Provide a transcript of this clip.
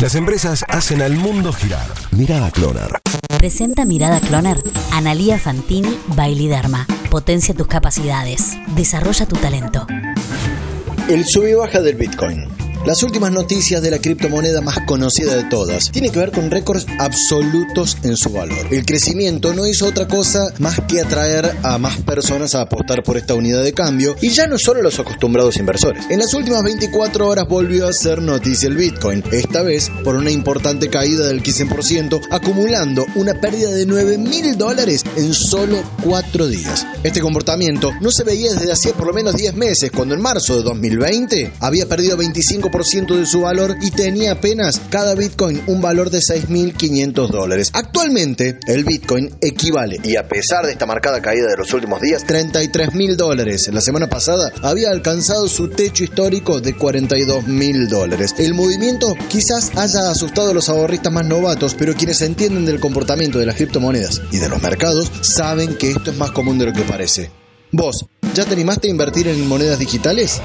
Las empresas hacen al mundo girar. Mirada Cloner. Presenta Mirada Cloner. Analía Fantini Bailiderma. Potencia tus capacidades. Desarrolla tu talento. El sube y baja del Bitcoin. Las últimas noticias de la criptomoneda más conocida de todas tiene que ver con récords absolutos en su valor. El crecimiento no hizo otra cosa más que atraer a más personas a apostar por esta unidad de cambio y ya no solo los acostumbrados inversores. En las últimas 24 horas volvió a ser noticia el Bitcoin, esta vez por una importante caída del 15%, acumulando una pérdida de 9 mil dólares en solo 4 días. Este comportamiento no se veía desde hacía por lo menos 10 meses, cuando en marzo de 2020 había perdido 25 de su valor y tenía apenas cada Bitcoin un valor de 6.500 dólares. Actualmente, el Bitcoin equivale, y a pesar de esta marcada caída de los últimos días, 33.000 dólares. La semana pasada había alcanzado su techo histórico de 42.000 dólares. El movimiento quizás haya asustado a los ahorristas más novatos, pero quienes entienden del comportamiento de las criptomonedas y de los mercados saben que esto es más común de lo que parece. Vos, ¿ya te animaste a invertir en monedas digitales?